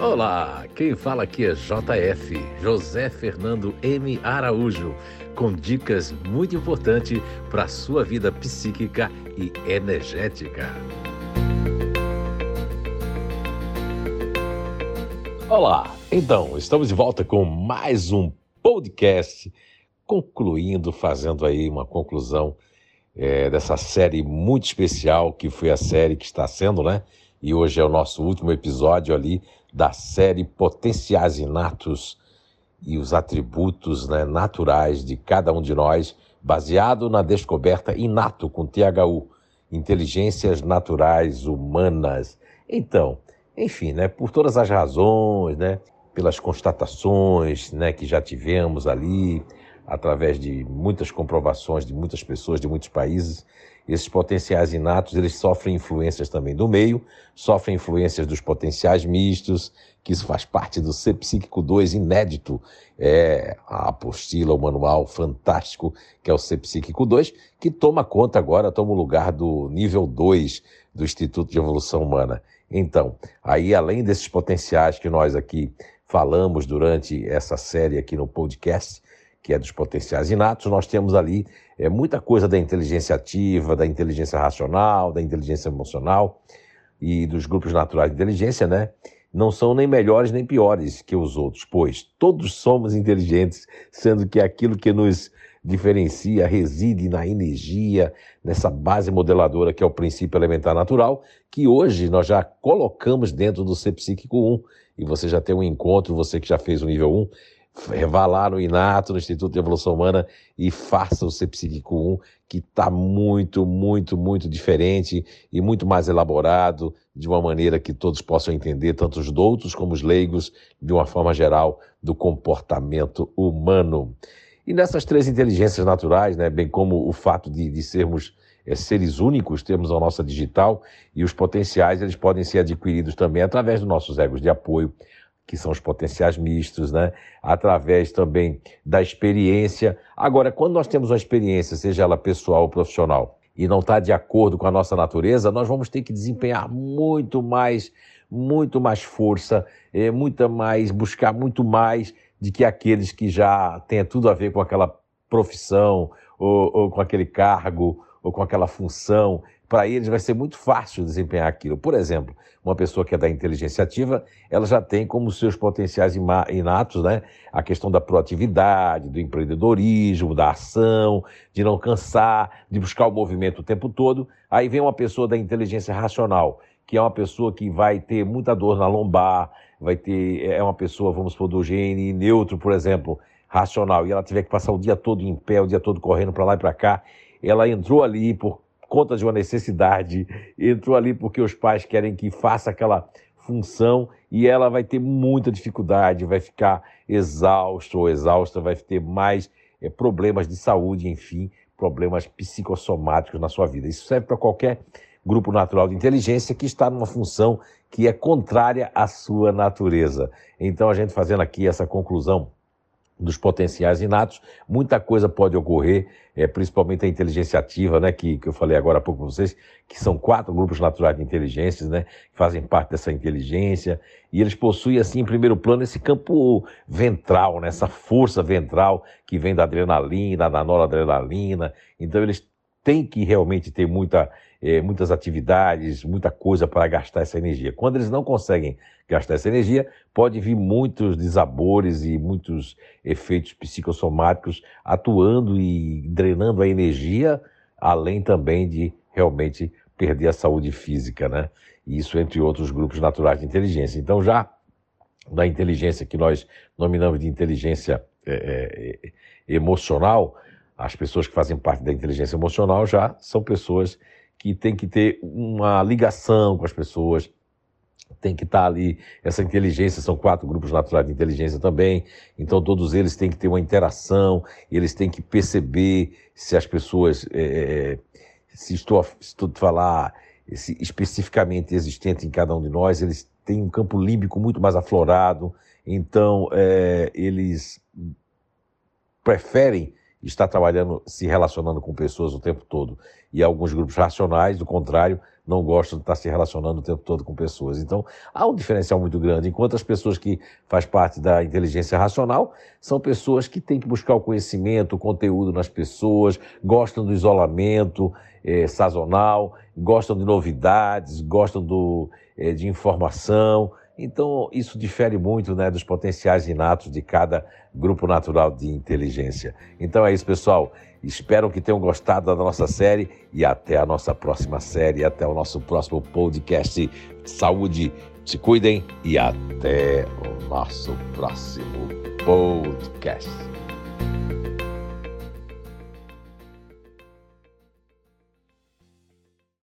Olá, quem fala aqui é JF, José Fernando M. Araújo, com dicas muito importantes para a sua vida psíquica e energética. Olá, então, estamos de volta com mais um podcast, concluindo, fazendo aí uma conclusão é, dessa série muito especial que foi a série que está sendo, né? E hoje é o nosso último episódio ali da série Potenciais Inatos e os atributos né, naturais de cada um de nós, baseado na descoberta inato com THU, inteligências naturais humanas. Então, enfim, né, por todas as razões, né, pelas constatações né, que já tivemos ali, através de muitas comprovações de muitas pessoas de muitos países, esses potenciais inatos, eles sofrem influências também do meio, sofrem influências dos potenciais mistos, que isso faz parte do Ser Psíquico 2 inédito, é a apostila, o manual fantástico, que é o Ser Psíquico 2, que toma conta agora, toma o lugar do nível 2 do Instituto de Evolução Humana. Então, aí além desses potenciais que nós aqui falamos durante essa série aqui no podcast, que é dos potenciais inatos, nós temos ali é, muita coisa da inteligência ativa, da inteligência racional, da inteligência emocional e dos grupos naturais de inteligência, né? Não são nem melhores nem piores que os outros, pois todos somos inteligentes, sendo que aquilo que nos diferencia reside na energia, nessa base modeladora que é o princípio elementar natural, que hoje nós já colocamos dentro do Ser Psíquico 1. E você já tem um encontro, você que já fez o nível 1, vá lá no Inato, no Instituto de Evolução Humana, e faça o Psíquico 1, que está muito, muito, muito diferente e muito mais elaborado, de uma maneira que todos possam entender, tanto os doutos como os leigos, de uma forma geral, do comportamento humano. E nessas três inteligências naturais, né, bem como o fato de, de sermos é, seres únicos, temos a nossa digital, e os potenciais eles podem ser adquiridos também através dos nossos egos de apoio, que são os potenciais mistos, né? através também da experiência. Agora, quando nós temos uma experiência, seja ela pessoal ou profissional, e não está de acordo com a nossa natureza, nós vamos ter que desempenhar muito mais, muito mais força, é, muita mais, buscar muito mais de que aqueles que já têm tudo a ver com aquela profissão, ou, ou com aquele cargo, ou com aquela função, para eles vai ser muito fácil desempenhar aquilo. Por exemplo, uma pessoa que é da inteligência ativa, ela já tem como seus potenciais inatos, né, a questão da proatividade, do empreendedorismo, da ação, de não cansar, de buscar o movimento o tempo todo. Aí vem uma pessoa da inteligência racional, que é uma pessoa que vai ter muita dor na lombar, vai ter é uma pessoa, vamos supor, do gene neutro, por exemplo, racional, e ela tiver que passar o dia todo em pé, o dia todo correndo para lá e para cá, ela entrou ali por conta de uma necessidade, entrou ali porque os pais querem que faça aquela função e ela vai ter muita dificuldade, vai ficar exausto ou exausta, vai ter mais é, problemas de saúde, enfim, problemas psicossomáticos na sua vida. Isso serve para qualquer grupo natural de inteligência que está numa função que é contrária à sua natureza. Então, a gente fazendo aqui essa conclusão dos potenciais inatos, muita coisa pode ocorrer, é, principalmente a inteligência ativa, né, que, que eu falei agora há pouco para vocês, que são quatro grupos naturais de inteligências, né, que fazem parte dessa inteligência, e eles possuem, assim, em primeiro plano, esse campo ventral, né, essa força ventral que vem da adrenalina, da noradrenalina, então eles têm que realmente ter muita é, muitas atividades, muita coisa para gastar essa energia. Quando eles não conseguem gastar essa energia, pode vir muitos desabores e muitos efeitos psicossomáticos atuando e drenando a energia, além também de realmente perder a saúde física, né? Isso entre outros grupos naturais de inteligência. Então, já na inteligência que nós nominamos de inteligência é, é, emocional, as pessoas que fazem parte da inteligência emocional já são pessoas que tem que ter uma ligação com as pessoas, tem que estar ali, essa inteligência, são quatro grupos naturais de inteligência também, então todos eles têm que ter uma interação, eles têm que perceber se as pessoas, é, se estou, se estou a falar se especificamente existente em cada um de nós, eles têm um campo límbico muito mais aflorado, então é, eles preferem está trabalhando, se relacionando com pessoas o tempo todo. E alguns grupos racionais, do contrário, não gostam de estar se relacionando o tempo todo com pessoas. Então, há um diferencial muito grande. Enquanto as pessoas que faz parte da inteligência racional são pessoas que têm que buscar o conhecimento, o conteúdo nas pessoas, gostam do isolamento é, sazonal, gostam de novidades, gostam do, é, de informação, então, isso difere muito né, dos potenciais inatos de cada grupo natural de inteligência. Então é isso, pessoal. Espero que tenham gostado da nossa série e até a nossa próxima série, até o nosso próximo podcast. Saúde, se cuidem e até o nosso próximo podcast.